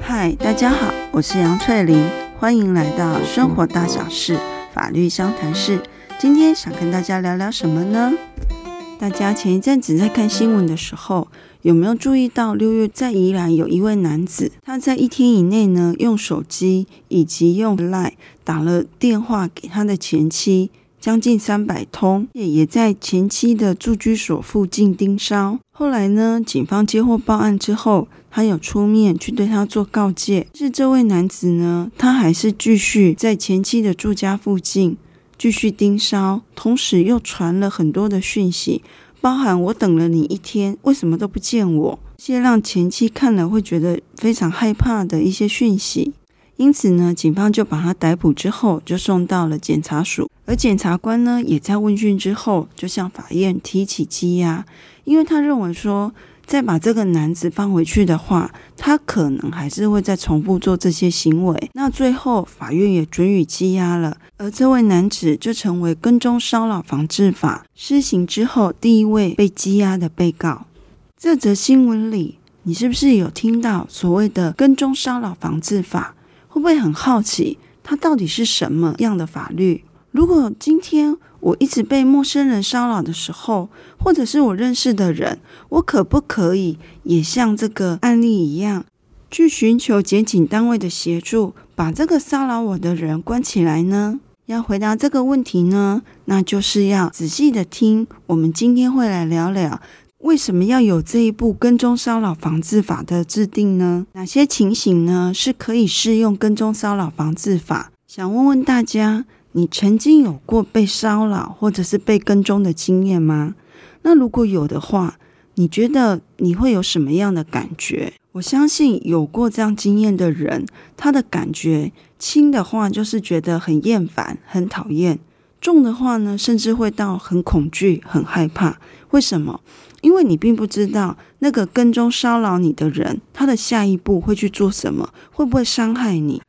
嗨，大家好，我是杨翠玲，欢迎来到生活大小事法律相谈室。今天想跟大家聊聊什么呢？大家前一阵子在看新闻的时候，有没有注意到六月在宜兰有一位男子，他在一天以内呢，用手机以及用 LINE 打了电话给他的前妻。将近三百通，也也在前妻的住居所附近盯梢。后来呢，警方接获报案之后，他有出面去对他做告诫。是这位男子呢，他还是继续在前妻的住家附近继续盯梢，同时又传了很多的讯息，包含我等了你一天，为什么都不见我？这些让前妻看了会觉得非常害怕的一些讯息。因此呢，警方就把他逮捕之后，就送到了检察署。而检察官呢，也在问讯之后，就向法院提起羁押，因为他认为说，再把这个男子放回去的话，他可能还是会再重复做这些行为。那最后，法院也准予羁押了，而这位男子就成为跟踪骚扰防治法施行之后第一位被羁押的被告。这则新闻里，你是不是有听到所谓的跟踪骚扰防治法？会不会很好奇，它到底是什么样的法律？如果今天我一直被陌生人骚扰的时候，或者是我认识的人，我可不可以也像这个案例一样，去寻求检警单位的协助，把这个骚扰我的人关起来呢？要回答这个问题呢，那就是要仔细的听，我们今天会来聊聊。为什么要有这一部跟踪骚扰防治法的制定呢？哪些情形呢是可以适用跟踪骚扰防治法？想问问大家，你曾经有过被骚扰或者是被跟踪的经验吗？那如果有的话，你觉得你会有什么样的感觉？我相信有过这样经验的人，他的感觉轻的话就是觉得很厌烦、很讨厌；重的话呢，甚至会到很恐惧、很害怕。为什么？因为你并不知道那个跟踪骚扰你的人，他的下一步会去做什么，会不会伤害你？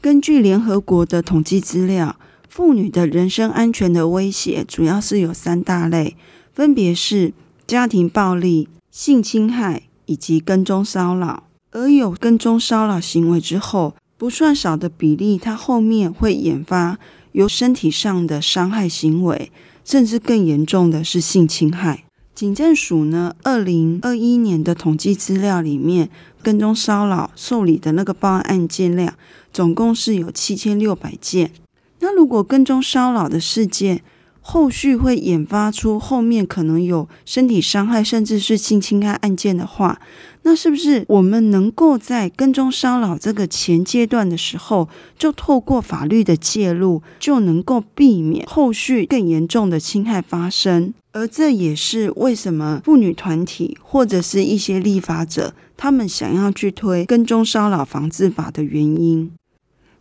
根据联合国的统计资料，妇女的人身安全的威胁主要是有三大类，分别是家庭暴力、性侵害以及跟踪骚扰。而有跟踪骚扰行为之后，不算少的比例，它后面会引发有身体上的伤害行为，甚至更严重的是性侵害。警政署呢，二零二一年的统计资料里面，跟踪骚扰受理的那个报案案件量，总共是有七千六百件。那如果跟踪骚扰的事件，后续会引发出后面可能有身体伤害，甚至是性侵害案件的话，那是不是我们能够在跟踪骚扰这个前阶段的时候，就透过法律的介入，就能够避免后续更严重的侵害发生？而这也是为什么妇女团体或者是一些立法者，他们想要去推跟踪骚扰防治法的原因。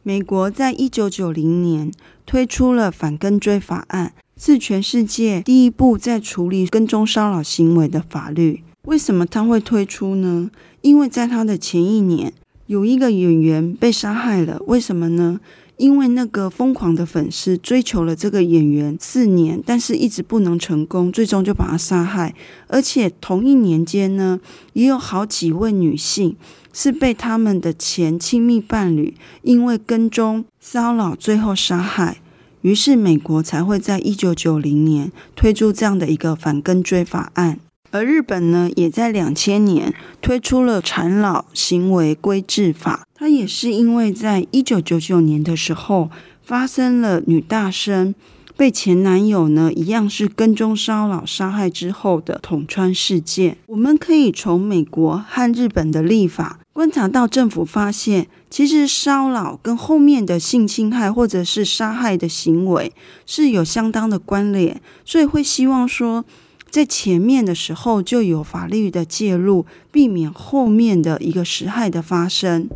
美国在一九九零年推出了反跟追法案。是全世界第一部在处理跟踪骚扰行为的法律。为什么他会推出呢？因为在他的前一年，有一个演员被杀害了。为什么呢？因为那个疯狂的粉丝追求了这个演员四年，但是一直不能成功，最终就把他杀害。而且同一年间呢，也有好几位女性是被他们的前亲密伴侣因为跟踪骚扰，最后杀害。于是，美国才会在一九九零年推出这样的一个反跟追法案，而日本呢，也在两千年推出了缠老行为规制法。它也是因为在一九九九年的时候发生了女大生被前男友呢一样是跟踪骚扰杀害之后的捅穿事件。我们可以从美国和日本的立法观察到，政府发现。其实骚扰跟后面的性侵害或者是杀害的行为是有相当的关联，所以会希望说，在前面的时候就有法律的介入，避免后面的一个实害的发生。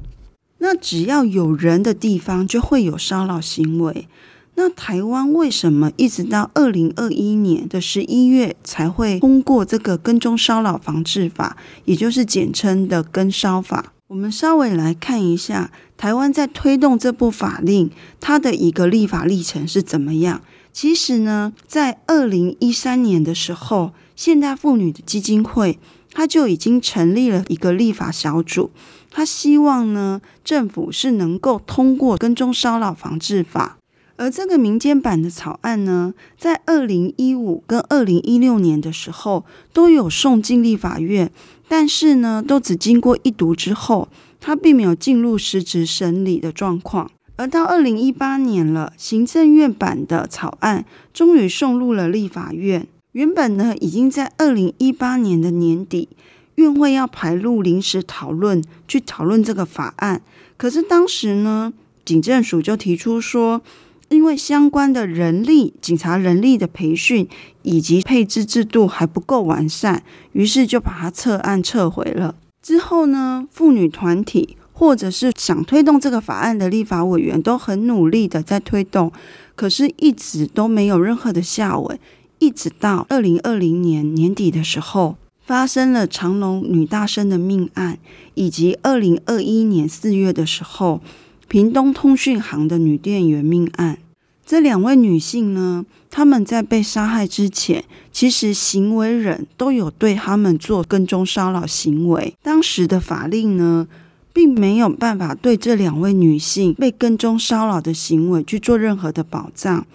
那只要有人的地方就会有骚扰行为。那台湾为什么一直到二零二一年的十一月才会通过这个跟踪骚扰防治法，也就是简称的跟骚法？我们稍微来看一下台湾在推动这部法令，它的一个立法历程是怎么样。其实呢，在二零一三年的时候，现代妇女的基金会他就已经成立了一个立法小组，他希望呢，政府是能够通过跟踪骚扰防治法。而这个民间版的草案呢，在二零一五跟二零一六年的时候都有送进立法院，但是呢，都只经过一读之后，它并没有进入实质审理的状况。而到二零一八年了，行政院版的草案终于送入了立法院。原本呢，已经在二零一八年的年底，院会要排入临时讨论，去讨论这个法案。可是当时呢，警政署就提出说，因为相关的人力、警察人力的培训以及配置制度还不够完善，于是就把它撤案撤回了。之后呢，妇女团体或者是想推动这个法案的立法委员都很努力的在推动，可是一直都没有任何的下文。一直到二零二零年年底的时候，发生了长隆女大生的命案，以及二零二一年四月的时候，屏东通讯行的女店员命案。这两位女性呢，她们在被杀害之前，其实行为人都有对她们做跟踪骚扰行为。当时的法令呢，并没有办法对这两位女性被跟踪骚扰的行为去做任何的保障。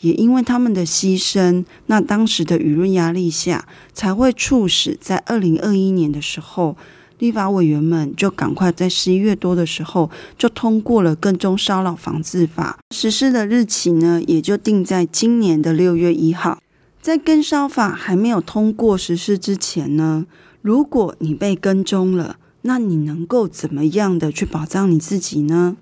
也因为他们的牺牲，那当时的舆论压力下，才会促使在二零二一年的时候，立法委员们就赶快在十一月多的时候就通过了跟踪骚扰防治法，实施的日期呢，也就定在今年的六月一号。在跟骚法还没有通过实施之前呢，如果你被跟踪了，那你能够怎么样的去保障你自己呢？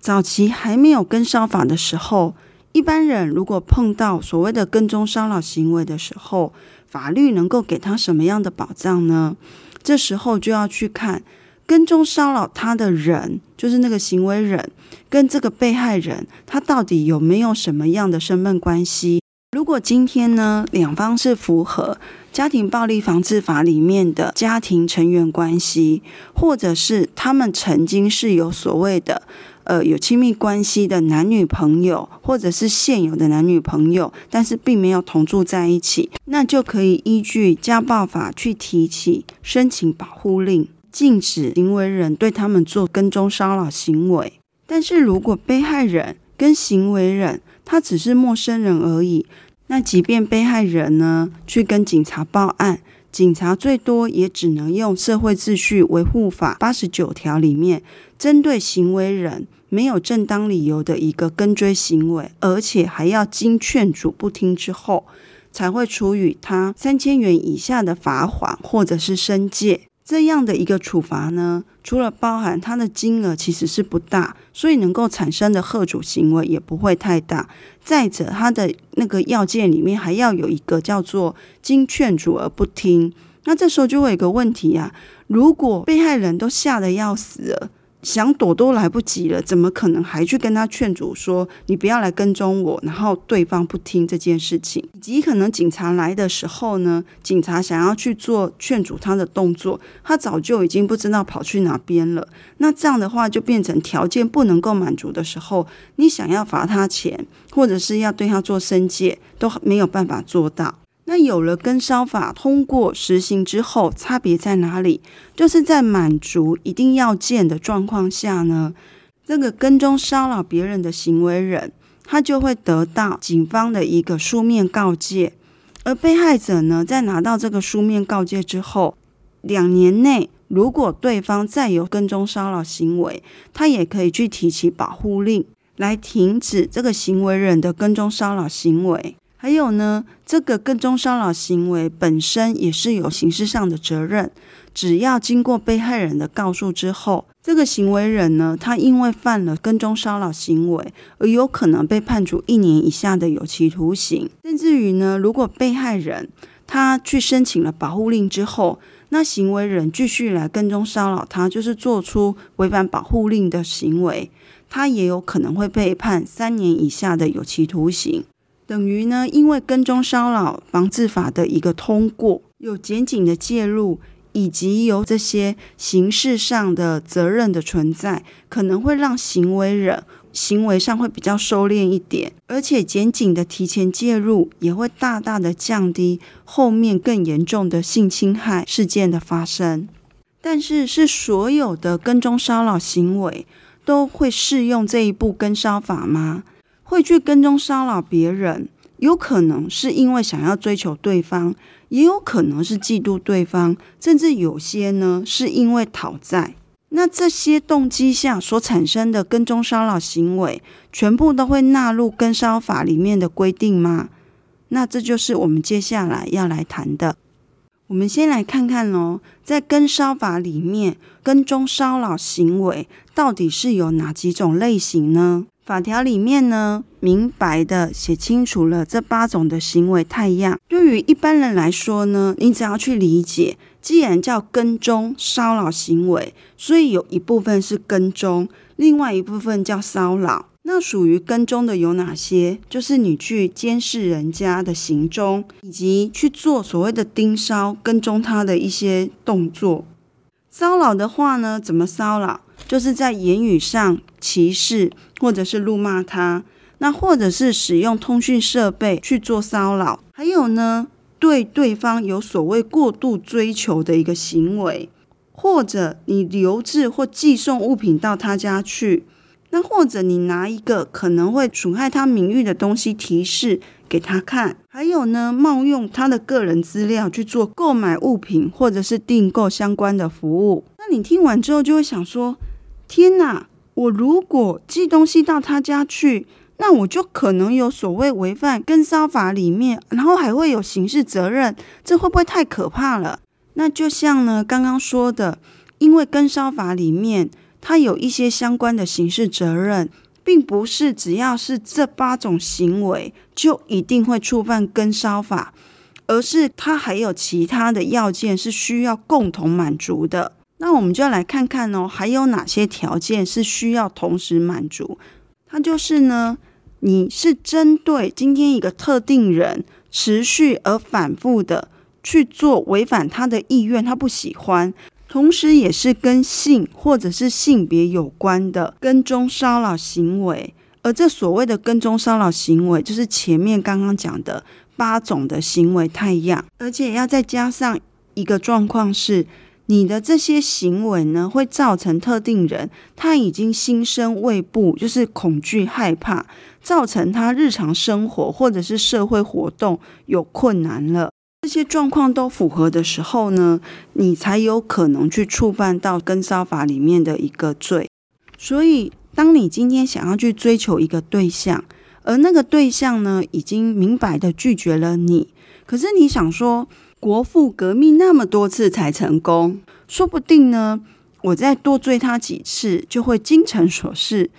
早期还没有跟烧法的时候。一般人如果碰到所谓的跟踪骚扰行为的时候，法律能够给他什么样的保障呢？这时候就要去看跟踪骚扰他的人，就是那个行为人跟这个被害人，他到底有没有什么样的身份关系？如果今天呢，两方是符合家庭暴力防治法里面的家庭成员关系，或者是他们曾经是有所谓的。呃，有亲密关系的男女朋友，或者是现有的男女朋友，但是并没有同住在一起，那就可以依据家暴法去提起申请保护令，禁止行为人对他们做跟踪骚扰行为。但是如果被害人跟行为人他只是陌生人而已，那即便被害人呢去跟警察报案，警察最多也只能用社会秩序维护法八十九条里面。针对行为人没有正当理由的一个跟追行为，而且还要经劝阻不听之后，才会处以他三千元以下的罚款或者是申诫。这样的一个处罚呢，除了包含它的金额其实是不大，所以能够产生的吓阻行为也不会太大。再者，它的那个要件里面还要有一个叫做经劝阻而不听。那这时候就会有一个问题啊，如果被害人都吓得要死了。想躲都来不及了，怎么可能还去跟他劝阻说你不要来跟踪我？然后对方不听这件事情，以及可能警察来的时候呢，警察想要去做劝阻他的动作，他早就已经不知道跑去哪边了。那这样的话就变成条件不能够满足的时候，你想要罚他钱，或者是要对他做申诫，都没有办法做到。那有了跟骚法通过实行之后，差别在哪里？就是在满足一定要件的状况下呢，这个跟踪骚扰别人的行为人，他就会得到警方的一个书面告诫，而被害者呢，在拿到这个书面告诫之后，两年内如果对方再有跟踪骚扰行为，他也可以去提起保护令，来停止这个行为人的跟踪骚扰行为。还有呢，这个跟踪骚扰行为本身也是有刑事上的责任。只要经过被害人的告诉之后，这个行为人呢，他因为犯了跟踪骚扰行为，而有可能被判处一年以下的有期徒刑。甚至于呢，如果被害人他去申请了保护令之后，那行为人继续来跟踪骚扰他，就是做出违反保护令的行为，他也有可能会被判三年以下的有期徒刑。等于呢，因为跟踪骚扰防治法的一个通过，有检警的介入，以及有这些刑事上的责任的存在，可能会让行为人行为上会比较收敛一点，而且检警的提前介入也会大大的降低后面更严重的性侵害事件的发生。但是，是所有的跟踪骚扰行为都会适用这一部跟骚法吗？会去跟踪骚扰别人，有可能是因为想要追求对方，也有可能是嫉妒对方，甚至有些呢是因为讨债。那这些动机下所产生的跟踪骚扰行为，全部都会纳入跟骚法里面的规定吗？那这就是我们接下来要来谈的。我们先来看看哦，在跟骚法里面，跟踪骚扰行为到底是有哪几种类型呢？法条里面呢，明白的写清楚了这八种的行为态样。对于一般人来说呢，你只要去理解，既然叫跟踪骚扰行为，所以有一部分是跟踪，另外一部分叫骚扰。那属于跟踪的有哪些？就是你去监视人家的行踪，以及去做所谓的盯梢、跟踪他的一些动作。骚扰的话呢，怎么骚扰？就是在言语上歧视，或者是辱骂他，那或者是使用通讯设备去做骚扰，还有呢，对对方有所谓过度追求的一个行为，或者你留置或寄送物品到他家去，那或者你拿一个可能会损害他名誉的东西提示给他看，还有呢，冒用他的个人资料去做购买物品或者是订购相关的服务。那你听完之后就会想说。天哪！我如果寄东西到他家去，那我就可能有所谓违反跟骚法里面，然后还会有刑事责任，这会不会太可怕了？那就像呢刚刚说的，因为跟骚法里面它有一些相关的刑事责任，并不是只要是这八种行为就一定会触犯跟骚法，而是它还有其他的要件是需要共同满足的。那我们就来看看哦，还有哪些条件是需要同时满足？它就是呢，你是针对今天一个特定人，持续而反复的去做违反他的意愿，他不喜欢，同时也是跟性或者是性别有关的跟踪骚扰行为。而这所谓的跟踪骚扰行为，就是前面刚刚讲的八种的行为太一样，而且要再加上一个状况是。你的这些行为呢，会造成特定人他已经心生畏怖，就是恐惧害怕，造成他日常生活或者是社会活动有困难了。这些状况都符合的时候呢，你才有可能去触犯到跟骚法里面的一个罪。所以，当你今天想要去追求一个对象，而那个对象呢，已经明白的拒绝了你，可是你想说，国父革命那么多次才成功，说不定呢，我再多追他几次，就会精诚所至，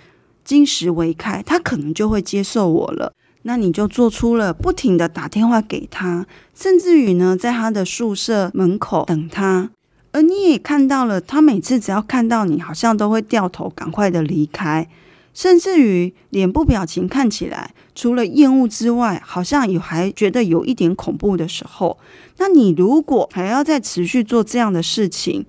金石为开，他可能就会接受我了。那你就做出了不停的打电话给他，甚至于呢，在他的宿舍门口等他，而你也看到了，他每次只要看到你，好像都会掉头赶快的离开。甚至于脸部表情看起来，除了厌恶之外，好像有还觉得有一点恐怖的时候，那你如果还要再持续做这样的事情，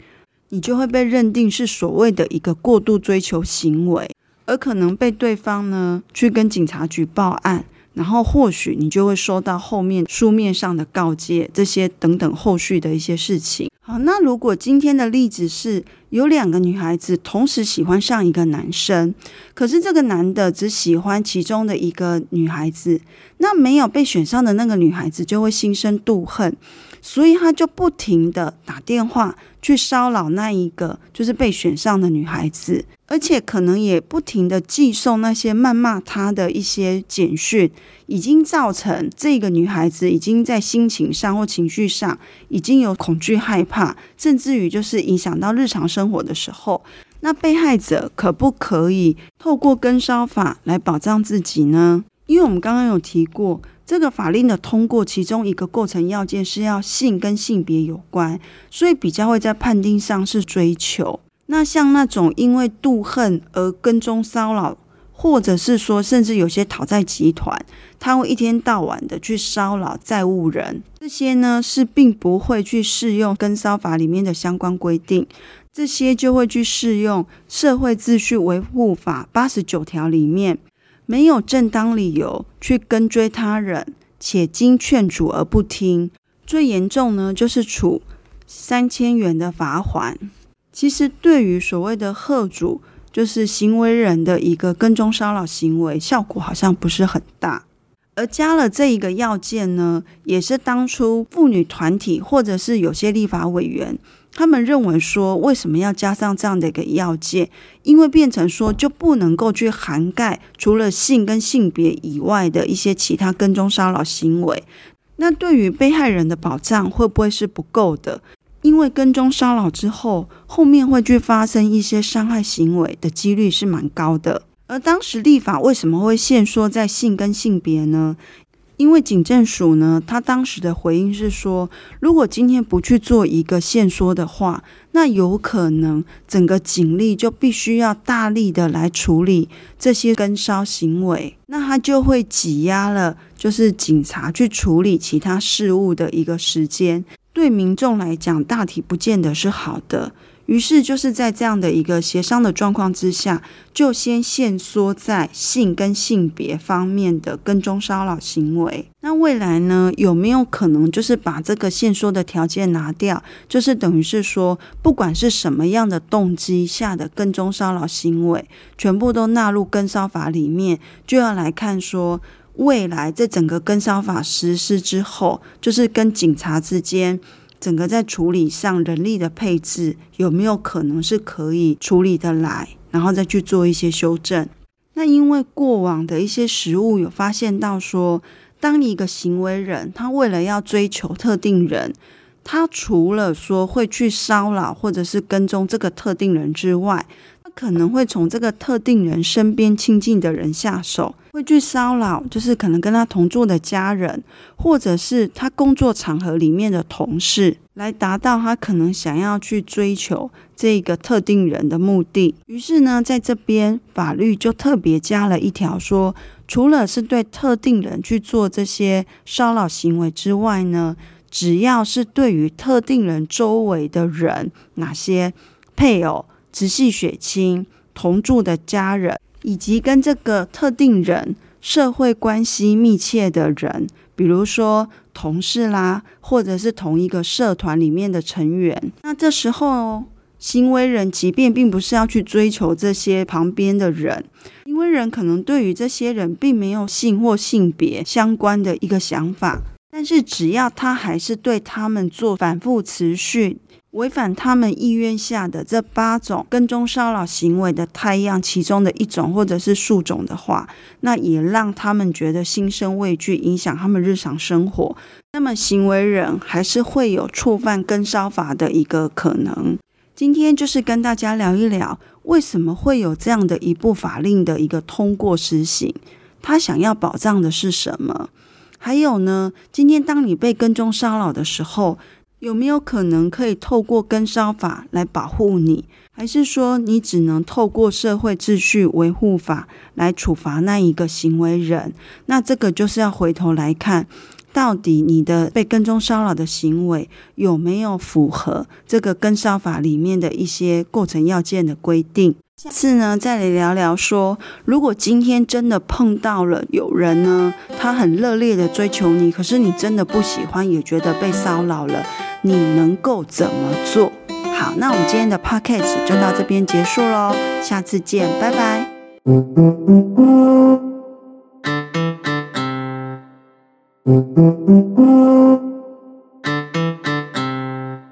你就会被认定是所谓的一个过度追求行为，而可能被对方呢去跟警察局报案，然后或许你就会收到后面书面上的告诫，这些等等后续的一些事情。好，那如果今天的例子是有两个女孩子同时喜欢上一个男生，可是这个男的只喜欢其中的一个女孩子，那没有被选上的那个女孩子就会心生妒恨，所以他就不停的打电话去骚扰那一个就是被选上的女孩子。而且可能也不停地寄送那些谩骂她的一些简讯，已经造成这个女孩子已经在心情上或情绪上已经有恐惧害怕，甚至于就是影响到日常生活的时候，那被害者可不可以透过跟骚法来保障自己呢？因为我们刚刚有提过，这个法令的通过，其中一个构成要件是要性跟性别有关，所以比较会在判定上是追求。那像那种因为妒恨而跟踪骚扰，或者是说，甚至有些讨债集团，他会一天到晚的去骚扰债务人，这些呢是并不会去适用跟骚法里面的相关规定。这些就会去适用《社会秩序维护法》八十九条里面，没有正当理由去跟追他人，且经劝阻而不听，最严重呢就是处三千元的罚款。其实对于所谓的贺主，就是行为人的一个跟踪骚扰行为，效果好像不是很大。而加了这一个要件呢，也是当初妇女团体或者是有些立法委员。他们认为说，为什么要加上这样的一个要件？因为变成说就不能够去涵盖除了性跟性别以外的一些其他跟踪骚扰行为。那对于被害人的保障会不会是不够的？因为跟踪骚扰之后，后面会去发生一些伤害行为的几率是蛮高的。而当时立法为什么会限缩在性跟性别呢？因为警政署呢，他当时的回应是说，如果今天不去做一个限缩的话，那有可能整个警力就必须要大力的来处理这些跟骚行为，那他就会挤压了，就是警察去处理其他事务的一个时间，对民众来讲，大体不见得是好的。于是就是在这样的一个协商的状况之下，就先限缩在性跟性别方面的跟踪骚扰行为。那未来呢，有没有可能就是把这个限缩的条件拿掉？就是等于是说，不管是什么样的动机下的跟踪骚扰行为，全部都纳入跟骚法里面，就要来看说，未来这整个跟骚法实施之后，就是跟警察之间。整个在处理上人力的配置有没有可能是可以处理得来，然后再去做一些修正？那因为过往的一些实务有发现到说，当一个行为人他为了要追求特定人，他除了说会去骚扰或者是跟踪这个特定人之外，可能会从这个特定人身边亲近的人下手，会去骚扰，就是可能跟他同住的家人，或者是他工作场合里面的同事，来达到他可能想要去追求这个特定人的目的。于是呢，在这边法律就特别加了一条，说除了是对特定人去做这些骚扰行为之外呢，只要是对于特定人周围的人，哪些配偶。直系血亲、同住的家人，以及跟这个特定人社会关系密切的人，比如说同事啦，或者是同一个社团里面的成员。那这时候，行为人即便并不是要去追求这些旁边的人，行为人可能对于这些人并没有性或性别相关的一个想法，但是只要他还是对他们做反复持续。违反他们意愿下的这八种跟踪骚扰行为的态样，其中的一种或者是数种的话，那也让他们觉得心生畏惧，影响他们日常生活。那么行为人还是会有触犯跟骚法的一个可能。今天就是跟大家聊一聊，为什么会有这样的一部法令的一个通过实行，他想要保障的是什么？还有呢，今天当你被跟踪骚扰的时候，有没有可能可以透过跟骚法来保护你，还是说你只能透过社会秩序维护法来处罚那一个行为人？那这个就是要回头来看，到底你的被跟踪骚扰的行为有没有符合这个跟骚法里面的一些构成要件的规定？下次呢，再来聊聊说，如果今天真的碰到了有人呢，他很热烈的追求你，可是你真的不喜欢，也觉得被骚扰了，你能够怎么做？好，那我们今天的 podcast 就到这边结束喽，下次见，拜拜。Mm-hmm.